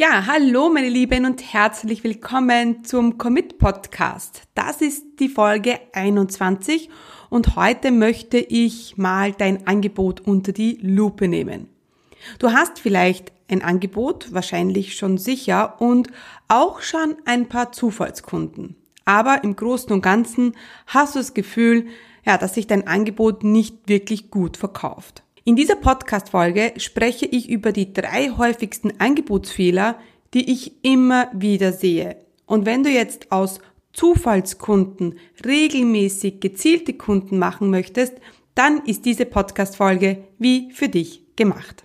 Ja, hallo meine Lieben und herzlich willkommen zum Commit Podcast. Das ist die Folge 21 und heute möchte ich mal dein Angebot unter die Lupe nehmen. Du hast vielleicht ein Angebot, wahrscheinlich schon sicher und auch schon ein paar Zufallskunden. Aber im Großen und Ganzen hast du das Gefühl, ja, dass sich dein Angebot nicht wirklich gut verkauft. In dieser Podcast-Folge spreche ich über die drei häufigsten Angebotsfehler, die ich immer wieder sehe. Und wenn du jetzt aus Zufallskunden regelmäßig gezielte Kunden machen möchtest, dann ist diese Podcast-Folge wie für dich gemacht.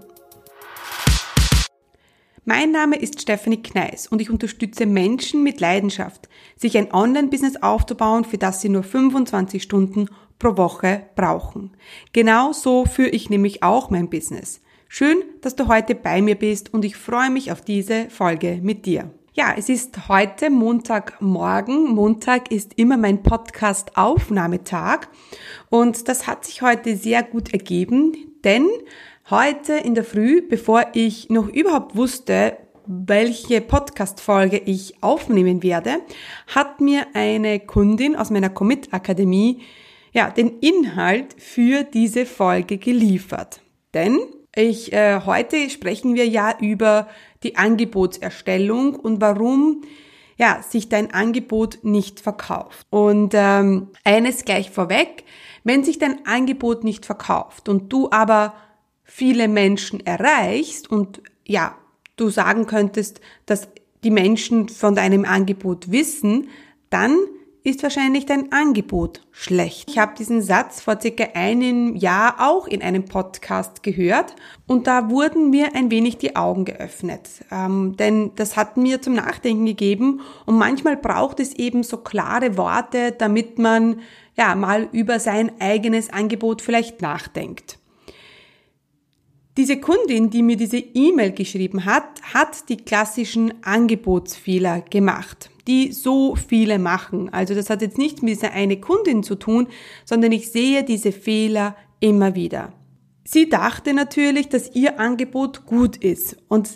Mein Name ist Stephanie Kneis und ich unterstütze Menschen mit Leidenschaft, sich ein Online-Business aufzubauen, für das sie nur 25 Stunden pro Woche brauchen. Genau so führe ich nämlich auch mein Business. Schön, dass du heute bei mir bist und ich freue mich auf diese Folge mit dir. Ja, es ist heute Montagmorgen. Montag ist immer mein Podcast-Aufnahmetag und das hat sich heute sehr gut ergeben, denn Heute in der Früh, bevor ich noch überhaupt wusste, welche Podcast-Folge ich aufnehmen werde, hat mir eine Kundin aus meiner Commit Akademie ja, den Inhalt für diese Folge geliefert. Denn ich, äh, heute sprechen wir ja über die Angebotserstellung und warum ja, sich dein Angebot nicht verkauft. Und ähm, eines gleich vorweg, wenn sich dein Angebot nicht verkauft und du aber viele Menschen erreichst und ja, du sagen könntest, dass die Menschen von deinem Angebot wissen, dann ist wahrscheinlich dein Angebot schlecht. Ich habe diesen Satz vor circa einem Jahr auch in einem Podcast gehört und da wurden mir ein wenig die Augen geöffnet. Ähm, denn das hat mir zum Nachdenken gegeben und manchmal braucht es eben so klare Worte, damit man ja mal über sein eigenes Angebot vielleicht nachdenkt. Diese Kundin, die mir diese E-Mail geschrieben hat, hat die klassischen Angebotsfehler gemacht, die so viele machen. Also das hat jetzt nichts mit dieser eine Kundin zu tun, sondern ich sehe diese Fehler immer wieder. Sie dachte natürlich, dass ihr Angebot gut ist und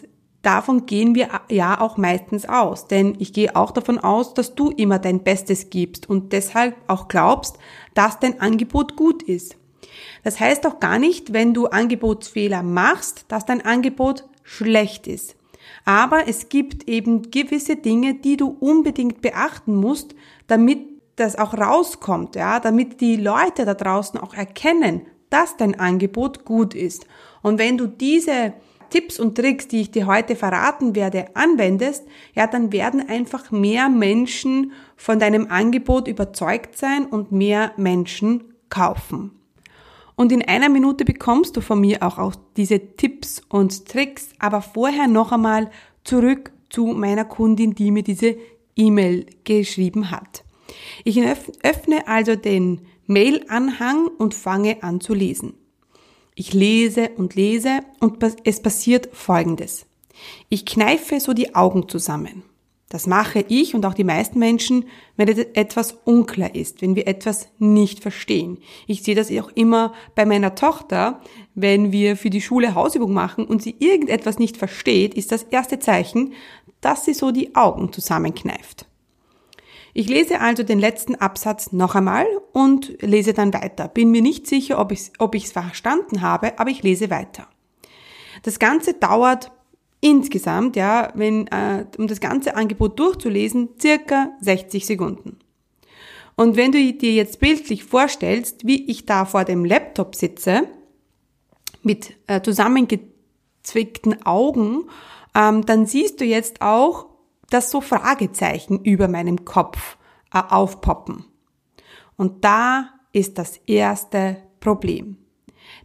davon gehen wir ja auch meistens aus, denn ich gehe auch davon aus, dass du immer dein Bestes gibst und deshalb auch glaubst, dass dein Angebot gut ist. Das heißt auch gar nicht, wenn du Angebotsfehler machst, dass dein Angebot schlecht ist. Aber es gibt eben gewisse Dinge, die du unbedingt beachten musst, damit das auch rauskommt, ja, damit die Leute da draußen auch erkennen, dass dein Angebot gut ist. Und wenn du diese Tipps und Tricks, die ich dir heute verraten werde, anwendest, ja, dann werden einfach mehr Menschen von deinem Angebot überzeugt sein und mehr Menschen kaufen. Und in einer Minute bekommst du von mir auch, auch diese Tipps und Tricks, aber vorher noch einmal zurück zu meiner Kundin, die mir diese E-Mail geschrieben hat. Ich öffne also den Mail-Anhang und fange an zu lesen. Ich lese und lese und es passiert Folgendes. Ich kneife so die Augen zusammen. Das mache ich und auch die meisten Menschen, wenn etwas unklar ist, wenn wir etwas nicht verstehen. Ich sehe das auch immer bei meiner Tochter, wenn wir für die Schule Hausübung machen und sie irgendetwas nicht versteht, ist das erste Zeichen, dass sie so die Augen zusammenkneift. Ich lese also den letzten Absatz noch einmal und lese dann weiter. Bin mir nicht sicher, ob ich es ob verstanden habe, aber ich lese weiter. Das Ganze dauert insgesamt, ja, wenn, äh, um das ganze Angebot durchzulesen, circa 60 Sekunden. Und wenn du dir jetzt bildlich vorstellst, wie ich da vor dem Laptop sitze, mit äh, zusammengezwickten Augen, ähm, dann siehst du jetzt auch, dass so Fragezeichen über meinem Kopf äh, aufpoppen. Und da ist das erste Problem.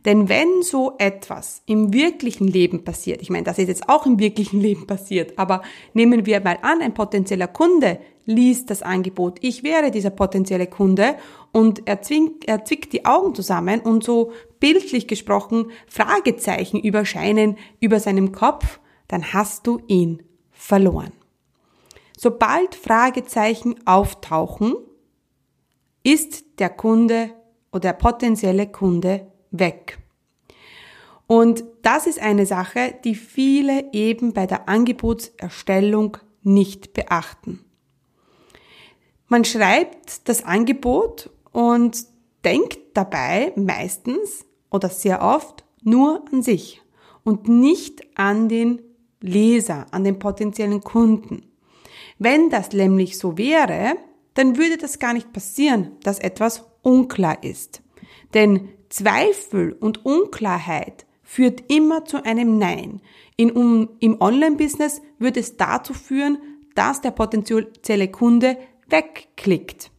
Denn wenn so etwas im wirklichen Leben passiert, ich meine, das ist jetzt auch im wirklichen Leben passiert, aber nehmen wir mal an, ein potenzieller Kunde liest das Angebot, ich wäre dieser potenzielle Kunde und er, zwingt, er zwickt die Augen zusammen und so bildlich gesprochen Fragezeichen überscheinen über seinem Kopf, dann hast du ihn verloren. Sobald Fragezeichen auftauchen, ist der Kunde oder der potenzielle Kunde weg. Und das ist eine Sache, die viele eben bei der Angebotserstellung nicht beachten. Man schreibt das Angebot und denkt dabei meistens oder sehr oft nur an sich und nicht an den Leser, an den potenziellen Kunden. Wenn das nämlich so wäre, dann würde das gar nicht passieren, dass etwas unklar ist. Denn Zweifel und Unklarheit führt immer zu einem Nein. In, um, Im Online-Business würde es dazu führen, dass der potenzielle Kunde wegklickt.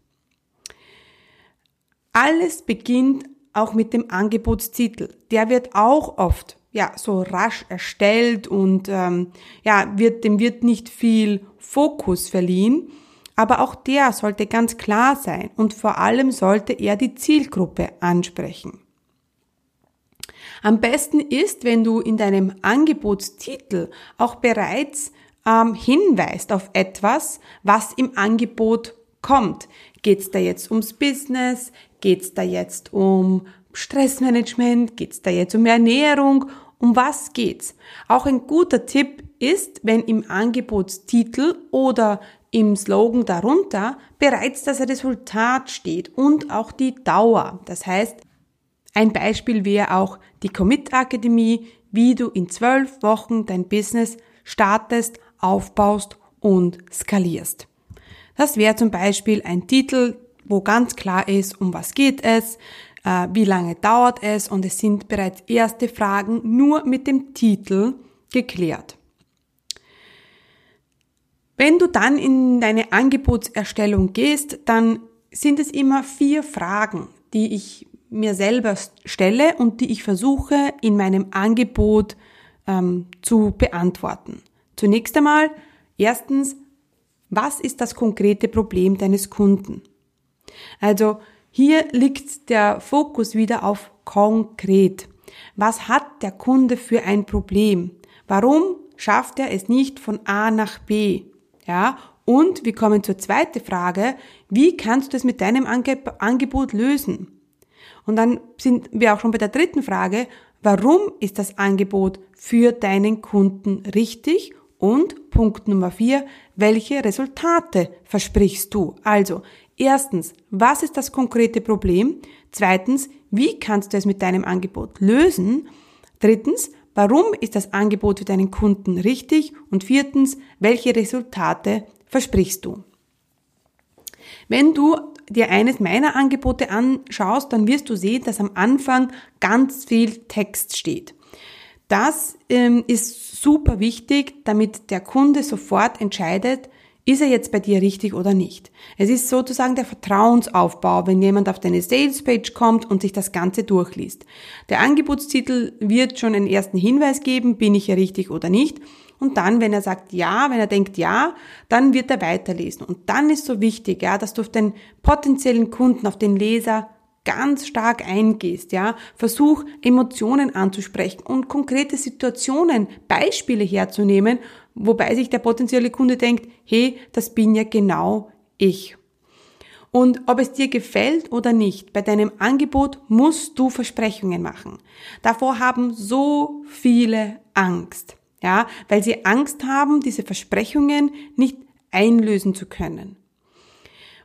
Alles beginnt auch mit dem Angebotstitel. Der wird auch oft ja so rasch erstellt und ähm, ja wird dem wird nicht viel Fokus verliehen. Aber auch der sollte ganz klar sein und vor allem sollte er die Zielgruppe ansprechen. Am besten ist, wenn du in deinem Angebotstitel auch bereits ähm, hinweist auf etwas, was im Angebot kommt. Geht es da jetzt ums Business? Geht es da jetzt um Stressmanagement? Geht es da jetzt um Ernährung? Um was geht's? Auch ein guter Tipp ist, wenn im Angebotstitel oder im Slogan darunter bereits das Resultat steht und auch die Dauer. Das heißt, ein Beispiel wäre auch die Commit Akademie, wie du in zwölf Wochen dein Business startest, aufbaust und skalierst. Das wäre zum Beispiel ein Titel, wo ganz klar ist, um was geht es, äh, wie lange dauert es und es sind bereits erste Fragen nur mit dem Titel geklärt. Wenn du dann in deine Angebotserstellung gehst, dann sind es immer vier Fragen, die ich mir selber stelle und die ich versuche in meinem Angebot ähm, zu beantworten. Zunächst einmal, erstens, was ist das konkrete Problem deines Kunden? Also hier liegt der Fokus wieder auf konkret. Was hat der Kunde für ein Problem? Warum schafft er es nicht von A nach B? Ja, und wir kommen zur zweiten Frage. Wie kannst du es mit deinem Angebot lösen? Und dann sind wir auch schon bei der dritten Frage. Warum ist das Angebot für deinen Kunden richtig? Und Punkt Nummer vier, welche Resultate versprichst du? Also, erstens, was ist das konkrete Problem? Zweitens, wie kannst du es mit deinem Angebot lösen? Drittens, Warum ist das Angebot für deinen Kunden richtig? Und viertens, welche Resultate versprichst du? Wenn du dir eines meiner Angebote anschaust, dann wirst du sehen, dass am Anfang ganz viel Text steht. Das ähm, ist super wichtig, damit der Kunde sofort entscheidet, ist er jetzt bei dir richtig oder nicht? Es ist sozusagen der Vertrauensaufbau, wenn jemand auf deine Salespage kommt und sich das Ganze durchliest. Der Angebotstitel wird schon einen ersten Hinweis geben, bin ich ja richtig oder nicht. Und dann, wenn er sagt ja, wenn er denkt ja, dann wird er weiterlesen. Und dann ist so wichtig, ja, dass du auf den potenziellen Kunden, auf den Leser ganz stark eingehst, ja, versuch Emotionen anzusprechen und konkrete Situationen, Beispiele herzunehmen, wobei sich der potenzielle Kunde denkt, hey, das bin ja genau ich. Und ob es dir gefällt oder nicht, bei deinem Angebot musst du Versprechungen machen. Davor haben so viele Angst, ja, weil sie Angst haben, diese Versprechungen nicht einlösen zu können.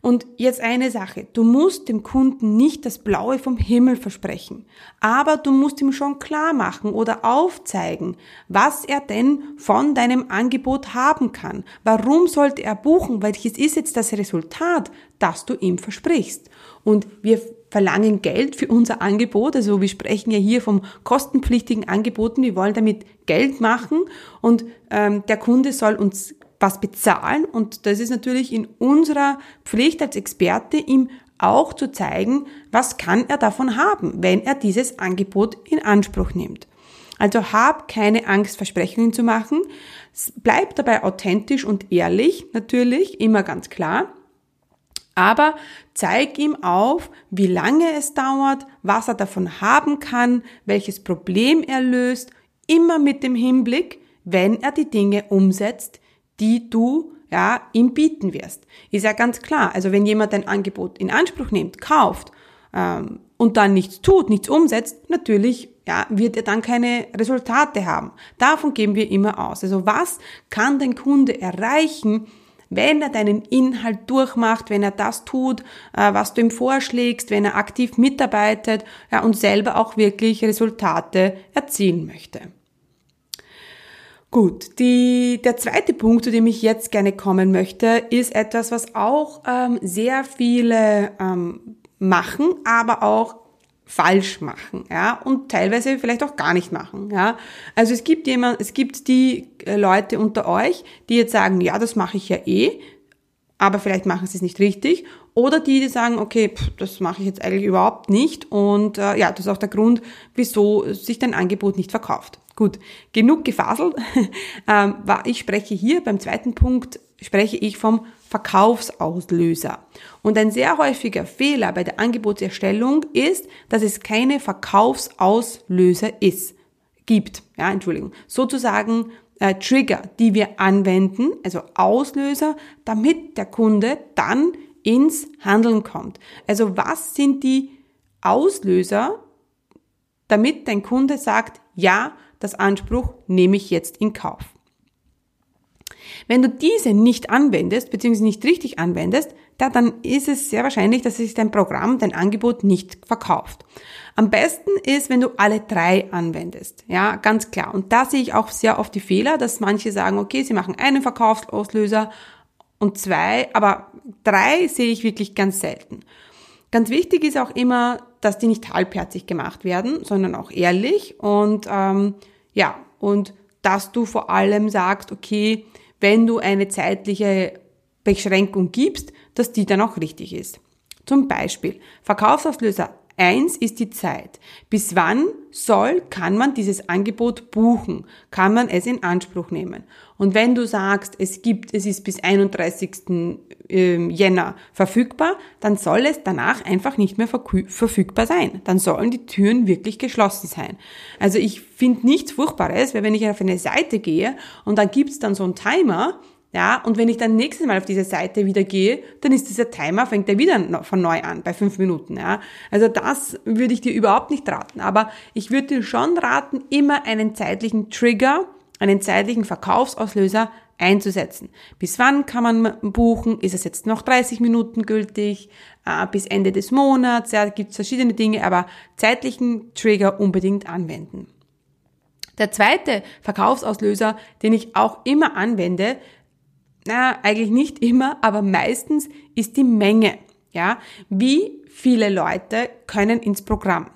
Und jetzt eine Sache, du musst dem Kunden nicht das Blaue vom Himmel versprechen, aber du musst ihm schon klar machen oder aufzeigen, was er denn von deinem Angebot haben kann. Warum sollte er buchen? Welches ist jetzt das Resultat, das du ihm versprichst? Und wir verlangen Geld für unser Angebot. Also wir sprechen ja hier vom kostenpflichtigen Angeboten. Wir wollen damit Geld machen und ähm, der Kunde soll uns was bezahlen und das ist natürlich in unserer Pflicht als Experte, ihm auch zu zeigen, was kann er davon haben, wenn er dieses Angebot in Anspruch nimmt. Also hab keine Angst, Versprechungen zu machen. Bleib dabei authentisch und ehrlich, natürlich, immer ganz klar. Aber zeig ihm auf, wie lange es dauert, was er davon haben kann, welches Problem er löst, immer mit dem Hinblick, wenn er die Dinge umsetzt, die du ja, ihm bieten wirst. Ist ja ganz klar. Also wenn jemand ein Angebot in Anspruch nimmt, kauft ähm, und dann nichts tut, nichts umsetzt, natürlich ja, wird er dann keine Resultate haben. Davon geben wir immer aus. Also was kann dein Kunde erreichen, wenn er deinen Inhalt durchmacht, wenn er das tut, äh, was du ihm vorschlägst, wenn er aktiv mitarbeitet ja, und selber auch wirklich Resultate erzielen möchte. Gut, die, der zweite Punkt, zu dem ich jetzt gerne kommen möchte, ist etwas, was auch ähm, sehr viele ähm, machen, aber auch falsch machen, ja, und teilweise vielleicht auch gar nicht machen, ja. Also es gibt jemand, es gibt die äh, Leute unter euch, die jetzt sagen, ja, das mache ich ja eh, aber vielleicht machen sie es nicht richtig, oder die, die sagen, okay, pff, das mache ich jetzt eigentlich überhaupt nicht, und äh, ja, das ist auch der Grund, wieso sich dein Angebot nicht verkauft. Gut, genug gefaselt. Ähm, ich spreche hier beim zweiten Punkt, spreche ich vom Verkaufsauslöser. Und ein sehr häufiger Fehler bei der Angebotserstellung ist, dass es keine Verkaufsauslöser ist, gibt. Ja, Entschuldigung. Sozusagen äh, Trigger, die wir anwenden, also Auslöser, damit der Kunde dann ins Handeln kommt. Also was sind die Auslöser, damit dein Kunde sagt, ja, das Anspruch nehme ich jetzt in Kauf. Wenn du diese nicht anwendest, beziehungsweise nicht richtig anwendest, da, dann ist es sehr wahrscheinlich, dass sich dein Programm, dein Angebot nicht verkauft. Am besten ist, wenn du alle drei anwendest. Ja, ganz klar. Und da sehe ich auch sehr oft die Fehler, dass manche sagen, okay, sie machen einen Verkaufsauslöser und zwei, aber drei sehe ich wirklich ganz selten. Ganz wichtig ist auch immer, dass die nicht halbherzig gemacht werden, sondern auch ehrlich und ähm, ja, und dass du vor allem sagst, okay, wenn du eine zeitliche Beschränkung gibst, dass die dann auch richtig ist. Zum Beispiel Verkaufsauslöser Eins ist die Zeit. Bis wann soll, kann man dieses Angebot buchen? Kann man es in Anspruch nehmen? Und wenn du sagst, es gibt, es ist bis 31. Ähm, Jänner verfügbar, dann soll es danach einfach nicht mehr verfügbar sein. Dann sollen die Türen wirklich geschlossen sein. Also ich finde nichts Furchtbares, weil wenn ich auf eine Seite gehe und dann gibt's dann so einen Timer, ja, und wenn ich dann nächstes Mal auf diese Seite wieder gehe, dann ist dieser Timer, fängt er wieder von neu an, bei fünf Minuten, ja. Also das würde ich dir überhaupt nicht raten. Aber ich würde dir schon raten, immer einen zeitlichen Trigger, einen zeitlichen Verkaufsauslöser einzusetzen. Bis wann kann man buchen? Ist es jetzt noch 30 Minuten gültig? Äh, bis Ende des Monats? Ja, gibt es verschiedene Dinge, aber zeitlichen Trigger unbedingt anwenden. Der zweite Verkaufsauslöser, den ich auch immer anwende, na, eigentlich nicht immer, aber meistens ist die Menge. Ja, wie viele Leute können ins Programm?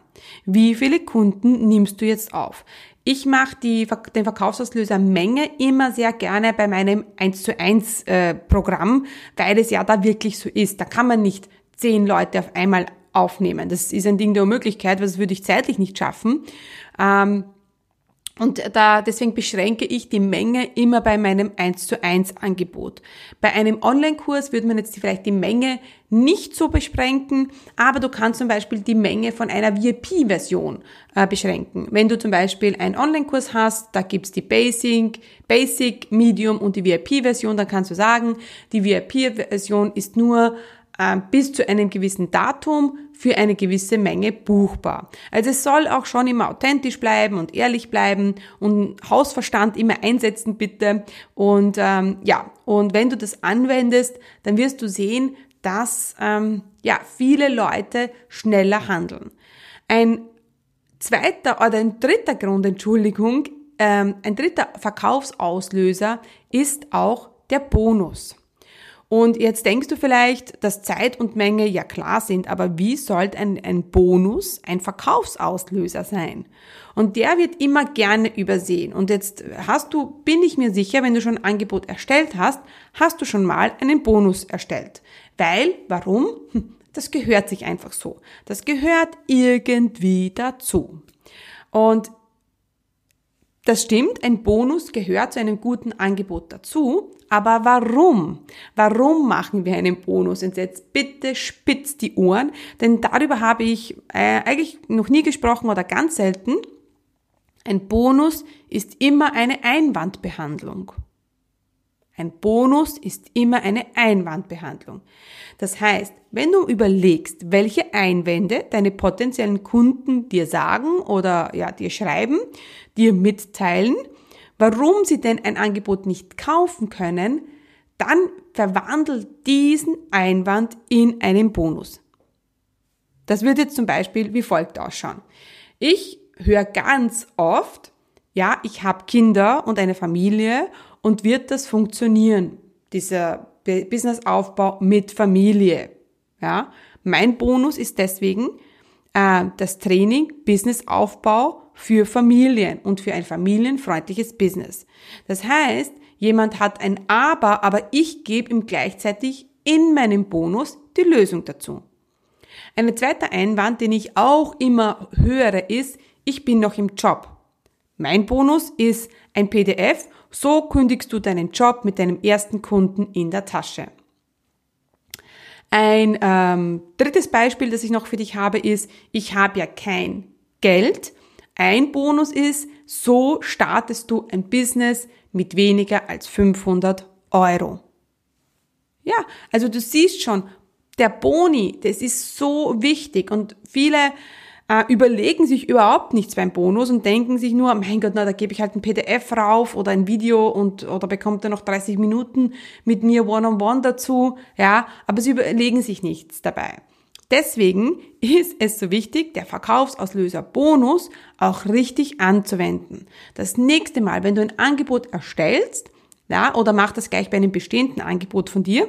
Wie viele Kunden nimmst du jetzt auf? Ich mache die, den Verkaufsauslöser Menge immer sehr gerne bei meinem 1 zu 1 äh, Programm, weil es ja da wirklich so ist. Da kann man nicht zehn Leute auf einmal aufnehmen. Das ist ein Ding der Unmöglichkeit, das würde ich zeitlich nicht schaffen. Ähm, und da, deswegen beschränke ich die Menge immer bei meinem 1 zu 1 Angebot. Bei einem Online-Kurs würde man jetzt vielleicht die Menge nicht so beschränken, aber du kannst zum Beispiel die Menge von einer VIP-Version äh, beschränken. Wenn du zum Beispiel einen Online-Kurs hast, da gibt's die Basic, Basic, Medium und die VIP-Version, dann kannst du sagen, die VIP-Version ist nur bis zu einem gewissen Datum für eine gewisse Menge buchbar. Also es soll auch schon immer authentisch bleiben und ehrlich bleiben und Hausverstand immer einsetzen bitte. Und ähm, ja, und wenn du das anwendest, dann wirst du sehen, dass ähm, ja viele Leute schneller handeln. Ein zweiter oder ein dritter Grund, Entschuldigung, ähm, ein dritter Verkaufsauslöser ist auch der Bonus. Und jetzt denkst du vielleicht, dass Zeit und Menge ja klar sind, aber wie sollte ein, ein Bonus ein Verkaufsauslöser sein? Und der wird immer gerne übersehen. Und jetzt hast du, bin ich mir sicher, wenn du schon ein Angebot erstellt hast, hast du schon mal einen Bonus erstellt. Weil, warum? Das gehört sich einfach so. Das gehört irgendwie dazu. Und das stimmt, ein Bonus gehört zu einem guten Angebot dazu. Aber warum? Warum machen wir einen Bonus? Und jetzt bitte spitzt die Ohren, denn darüber habe ich äh, eigentlich noch nie gesprochen oder ganz selten. Ein Bonus ist immer eine Einwandbehandlung. Ein Bonus ist immer eine Einwandbehandlung. Das heißt, wenn du überlegst, welche Einwände deine potenziellen Kunden dir sagen oder ja, dir schreiben, dir mitteilen, warum sie denn ein Angebot nicht kaufen können, dann verwandel diesen Einwand in einen Bonus. Das wird jetzt zum Beispiel wie folgt ausschauen. Ich höre ganz oft, ja, ich habe Kinder und eine Familie und wird das funktionieren, dieser Businessaufbau mit Familie. Ja, mein Bonus ist deswegen äh, das Training Businessaufbau für Familien und für ein familienfreundliches Business. Das heißt, jemand hat ein Aber, aber ich gebe ihm gleichzeitig in meinem Bonus die Lösung dazu. Ein zweiter Einwand, den ich auch immer höre, ist, ich bin noch im Job. Mein Bonus ist ein PDF, so kündigst du deinen Job mit deinem ersten Kunden in der Tasche. Ein ähm, drittes Beispiel, das ich noch für dich habe, ist, ich habe ja kein Geld, ein Bonus ist, so startest du ein Business mit weniger als 500 Euro. Ja, also du siehst schon, der Boni, das ist so wichtig und viele äh, überlegen sich überhaupt nichts beim Bonus und denken sich nur, mein Gott, na, da gebe ich halt ein PDF rauf oder ein Video und oder bekommt er noch 30 Minuten mit mir one-on-one -on -one dazu, ja, aber sie überlegen sich nichts dabei. Deswegen ist es so wichtig, der Verkaufsauslöser Bonus auch richtig anzuwenden. Das nächste Mal, wenn du ein Angebot erstellst, ja, oder mach das gleich bei einem bestehenden Angebot von dir,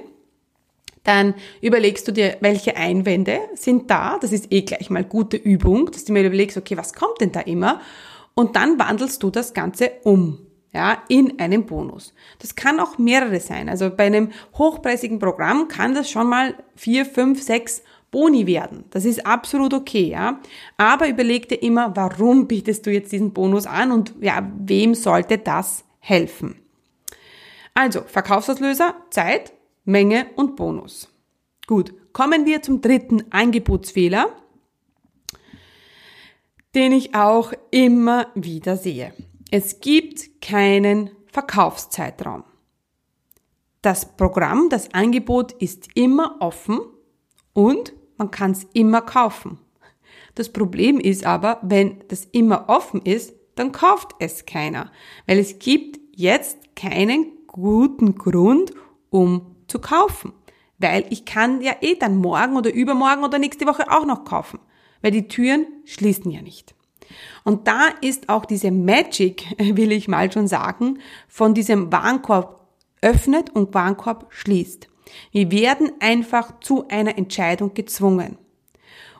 dann überlegst du dir, welche Einwände sind da. Das ist eh gleich mal gute Übung, dass du mir überlegst, okay, was kommt denn da immer? Und dann wandelst du das Ganze um. Ja, in einen Bonus. Das kann auch mehrere sein. Also bei einem hochpreisigen Programm kann das schon mal vier, fünf, sechs Boni werden. Das ist absolut okay, ja. Aber überleg dir immer, warum bietest du jetzt diesen Bonus an und ja, wem sollte das helfen? Also, Verkaufsauslöser, Zeit, Menge und Bonus. Gut, kommen wir zum dritten Angebotsfehler, den ich auch immer wieder sehe. Es gibt keinen Verkaufszeitraum. Das Programm, das Angebot ist immer offen und man kann es immer kaufen. Das Problem ist aber, wenn das immer offen ist, dann kauft es keiner, weil es gibt jetzt keinen guten Grund, um zu kaufen. Weil ich kann ja eh dann morgen oder übermorgen oder nächste Woche auch noch kaufen, weil die Türen schließen ja nicht. Und da ist auch diese Magic, will ich mal schon sagen, von diesem Warenkorb öffnet und Warenkorb schließt. Wir werden einfach zu einer Entscheidung gezwungen.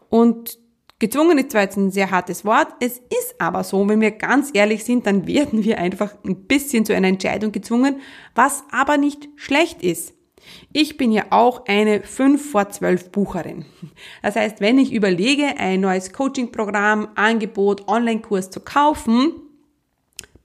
Und gezwungen ist zwar jetzt ein sehr hartes Wort, es ist aber so, wenn wir ganz ehrlich sind, dann werden wir einfach ein bisschen zu einer Entscheidung gezwungen, was aber nicht schlecht ist. Ich bin ja auch eine 5 vor 12 Bucherin. Das heißt, wenn ich überlege, ein neues Coaching-Programm, Angebot, Online-Kurs zu kaufen,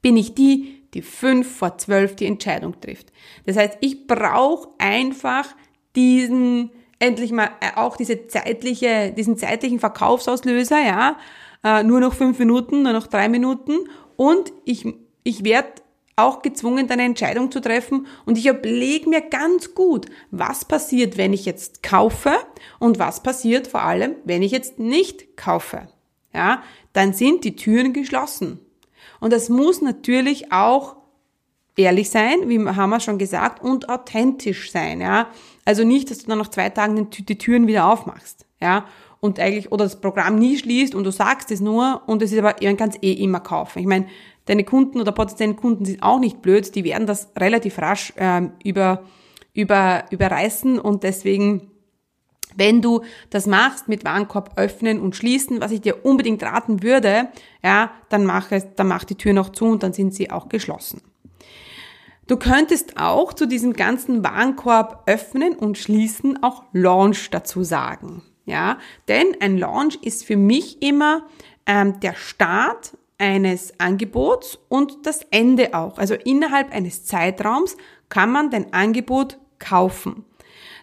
bin ich die, die fünf vor zwölf die Entscheidung trifft. Das heißt, ich brauche einfach diesen, endlich mal äh, auch diese zeitliche, diesen zeitlichen Verkaufsauslöser, ja, äh, nur noch fünf Minuten, nur noch drei Minuten und ich, ich werde auch gezwungen, eine Entscheidung zu treffen und ich überlege mir ganz gut, was passiert, wenn ich jetzt kaufe und was passiert vor allem, wenn ich jetzt nicht kaufe. Ja, dann sind die Türen geschlossen. Und das muss natürlich auch ehrlich sein, wie haben wir schon gesagt, und authentisch sein, ja. Also nicht, dass du dann nach zwei Tagen die Türen wieder aufmachst, ja. Und eigentlich, oder das Programm nie schließt und du sagst es nur und es ist aber, man kann eh immer kaufen. Ich meine, deine Kunden oder potenziellen Kunden sind auch nicht blöd, die werden das relativ rasch ähm, über, über, überreißen und deswegen wenn du das machst mit Warenkorb öffnen und schließen, was ich dir unbedingt raten würde, ja, dann mach es, dann mach die Tür noch zu und dann sind sie auch geschlossen. Du könntest auch zu diesem ganzen Warenkorb öffnen und schließen auch Launch dazu sagen. Ja, denn ein Launch ist für mich immer ähm, der Start eines Angebots und das Ende auch. Also innerhalb eines Zeitraums kann man dein Angebot kaufen.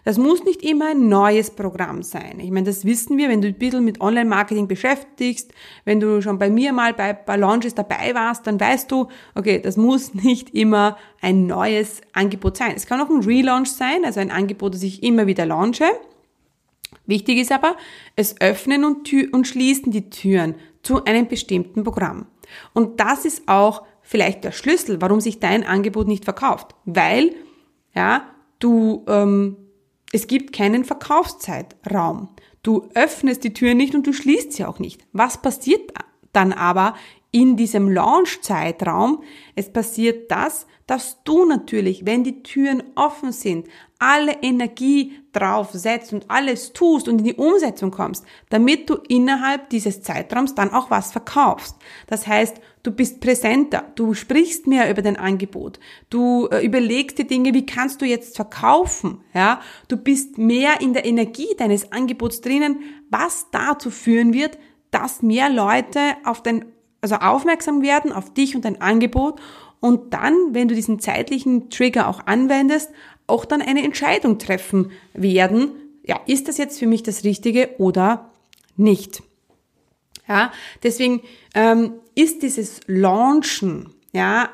Das muss nicht immer ein neues Programm sein. Ich meine, das wissen wir, wenn du ein bisschen mit Online-Marketing beschäftigst, wenn du schon bei mir mal bei, bei Launches dabei warst, dann weißt du, okay, das muss nicht immer ein neues Angebot sein. Es kann auch ein Relaunch sein, also ein Angebot, das ich immer wieder launche. Wichtig ist aber, es öffnen und, und schließen die Türen zu einem bestimmten Programm. Und das ist auch vielleicht der Schlüssel, warum sich dein Angebot nicht verkauft. Weil, ja, du, ähm, es gibt keinen Verkaufszeitraum. Du öffnest die Tür nicht und du schließt sie auch nicht. Was passiert dann aber in diesem Launch-Zeitraum? Es passiert das, dass du natürlich, wenn die Türen offen sind, alle Energie drauf setzt und alles tust und in die Umsetzung kommst, damit du innerhalb dieses Zeitraums dann auch was verkaufst. Das heißt, du bist präsenter, du sprichst mehr über dein Angebot, du äh, überlegst dir Dinge, wie kannst du jetzt verkaufen, ja? Du bist mehr in der Energie deines Angebots drinnen, was dazu führen wird, dass mehr Leute auf dein also aufmerksam werden auf dich und dein Angebot und dann, wenn du diesen zeitlichen Trigger auch anwendest, auch dann eine Entscheidung treffen werden, ja, ist das jetzt für mich das Richtige oder nicht? Ja, deswegen ähm, ist dieses Launchen ja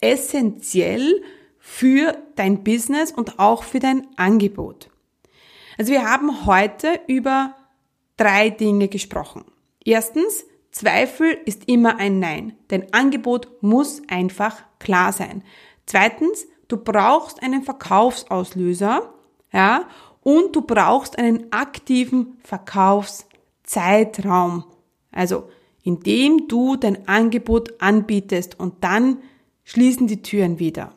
essentiell für dein Business und auch für dein Angebot. Also wir haben heute über drei Dinge gesprochen. Erstens, Zweifel ist immer ein Nein. Dein Angebot muss einfach klar sein. Zweitens, du brauchst einen Verkaufsauslöser, ja, und du brauchst einen aktiven Verkaufszeitraum. Also, indem du dein Angebot anbietest und dann schließen die Türen wieder.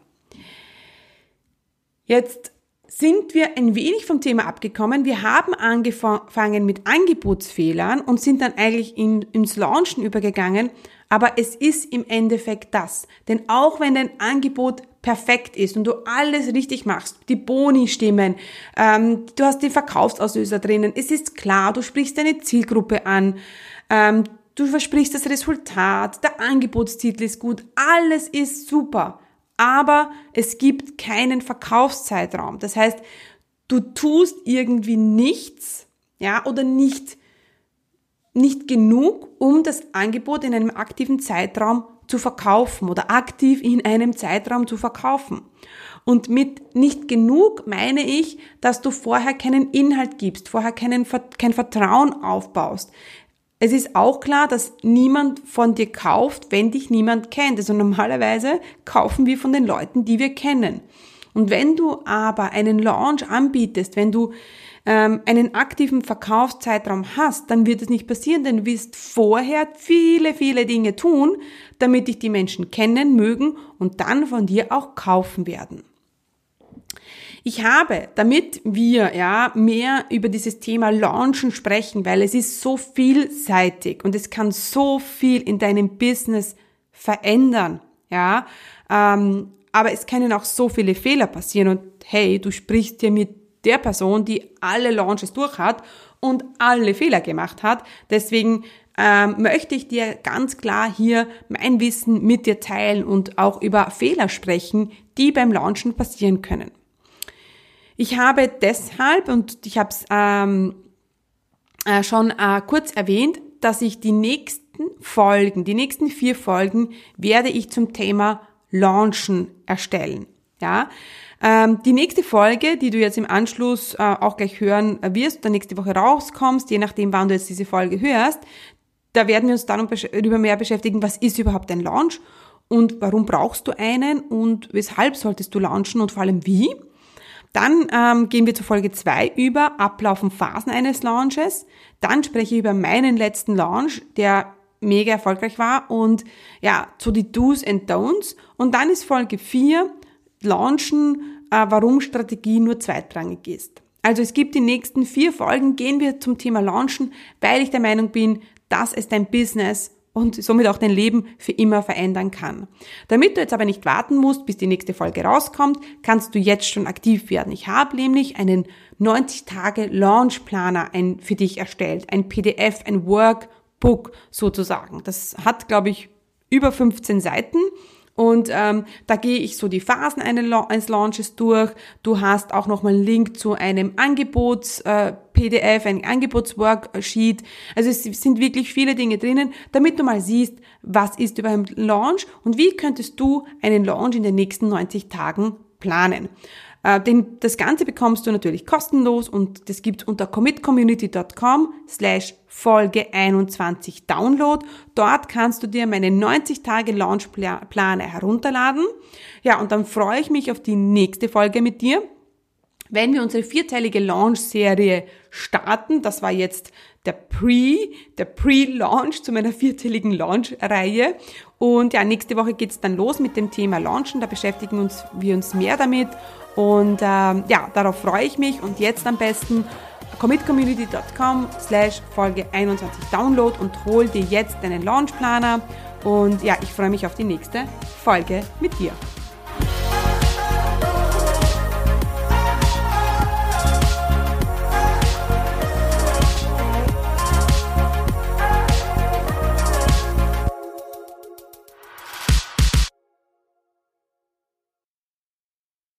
Jetzt sind wir ein wenig vom Thema abgekommen. Wir haben angefangen mit Angebotsfehlern und sind dann eigentlich in, ins Launchen übergegangen. Aber es ist im Endeffekt das. Denn auch wenn dein Angebot perfekt ist und du alles richtig machst, die Boni stimmen, ähm, du hast den Verkaufsauslöser drinnen, es ist klar, du sprichst deine Zielgruppe an, ähm, du versprichst das Resultat, der Angebotstitel ist gut, alles ist super aber es gibt keinen Verkaufszeitraum. Das heißt, du tust irgendwie nichts, ja, oder nicht, nicht genug, um das Angebot in einem aktiven Zeitraum zu verkaufen oder aktiv in einem Zeitraum zu verkaufen. Und mit nicht genug meine ich, dass du vorher keinen Inhalt gibst, vorher keinen, kein Vertrauen aufbaust. Es ist auch klar, dass niemand von dir kauft, wenn dich niemand kennt. Also normalerweise kaufen wir von den Leuten, die wir kennen. Und wenn du aber einen Launch anbietest, wenn du ähm, einen aktiven Verkaufszeitraum hast, dann wird es nicht passieren, denn du wirst vorher viele, viele Dinge tun, damit dich die Menschen kennen, mögen und dann von dir auch kaufen werden. Ich habe, damit wir ja mehr über dieses Thema Launchen sprechen, weil es ist so vielseitig und es kann so viel in deinem Business verändern, ja. Ähm, aber es können auch so viele Fehler passieren und hey, du sprichst ja mit der Person, die alle Launches durch hat und alle Fehler gemacht hat. Deswegen ähm, möchte ich dir ganz klar hier mein Wissen mit dir teilen und auch über Fehler sprechen, die beim Launchen passieren können. Ich habe deshalb, und ich habe es ähm, äh, schon äh, kurz erwähnt, dass ich die nächsten Folgen, die nächsten vier Folgen werde ich zum Thema Launchen erstellen. Ja, ähm, die nächste Folge, die du jetzt im Anschluss äh, auch gleich hören wirst, oder nächste Woche rauskommst, je nachdem, wann du jetzt diese Folge hörst, da werden wir uns dann darüber mehr beschäftigen, was ist überhaupt ein Launch und warum brauchst du einen und weshalb solltest du launchen und vor allem wie. Dann ähm, gehen wir zu Folge 2 über Ablauf und Phasen eines Launches. Dann spreche ich über meinen letzten Launch, der mega erfolgreich war und ja, zu die Do's and Don'ts. Und dann ist Folge 4 Launchen, äh, warum Strategie nur zweitrangig ist. Also es gibt die nächsten vier Folgen, gehen wir zum Thema Launchen, weil ich der Meinung bin, dass es dein Business und somit auch dein Leben für immer verändern kann. Damit du jetzt aber nicht warten musst, bis die nächste Folge rauskommt, kannst du jetzt schon aktiv werden. Ich habe nämlich einen 90 Tage Launch Planer für dich erstellt, ein PDF, ein Workbook sozusagen. Das hat, glaube ich, über 15 Seiten und ähm, da gehe ich so die Phasen eines Launches durch. Du hast auch nochmal einen Link zu einem Angebots-PDF, äh, ein Angebotsworksheet. Also es sind wirklich viele Dinge drinnen, damit du mal siehst, was ist über einen Launch und wie könntest du einen Launch in den nächsten 90 Tagen planen. Äh, den, das Ganze bekommst du natürlich kostenlos und das gibt's unter commitcommunity.com slash Folge 21 Download. Dort kannst du dir meine 90 Tage Launchplane herunterladen. Ja, und dann freue ich mich auf die nächste Folge mit dir. Wenn wir unsere vierteilige Launch-Serie starten, das war jetzt der Pre, der Pre-Launch zu meiner vierteiligen Launch-Reihe. Und ja, nächste Woche geht's dann los mit dem Thema Launchen. Da beschäftigen uns, wir uns mehr damit. Und ähm, ja, darauf freue ich mich. Und jetzt am besten commitcommunity.com slash Folge 21 Download und hol dir jetzt deinen Launchplaner. Und ja, ich freue mich auf die nächste Folge mit dir.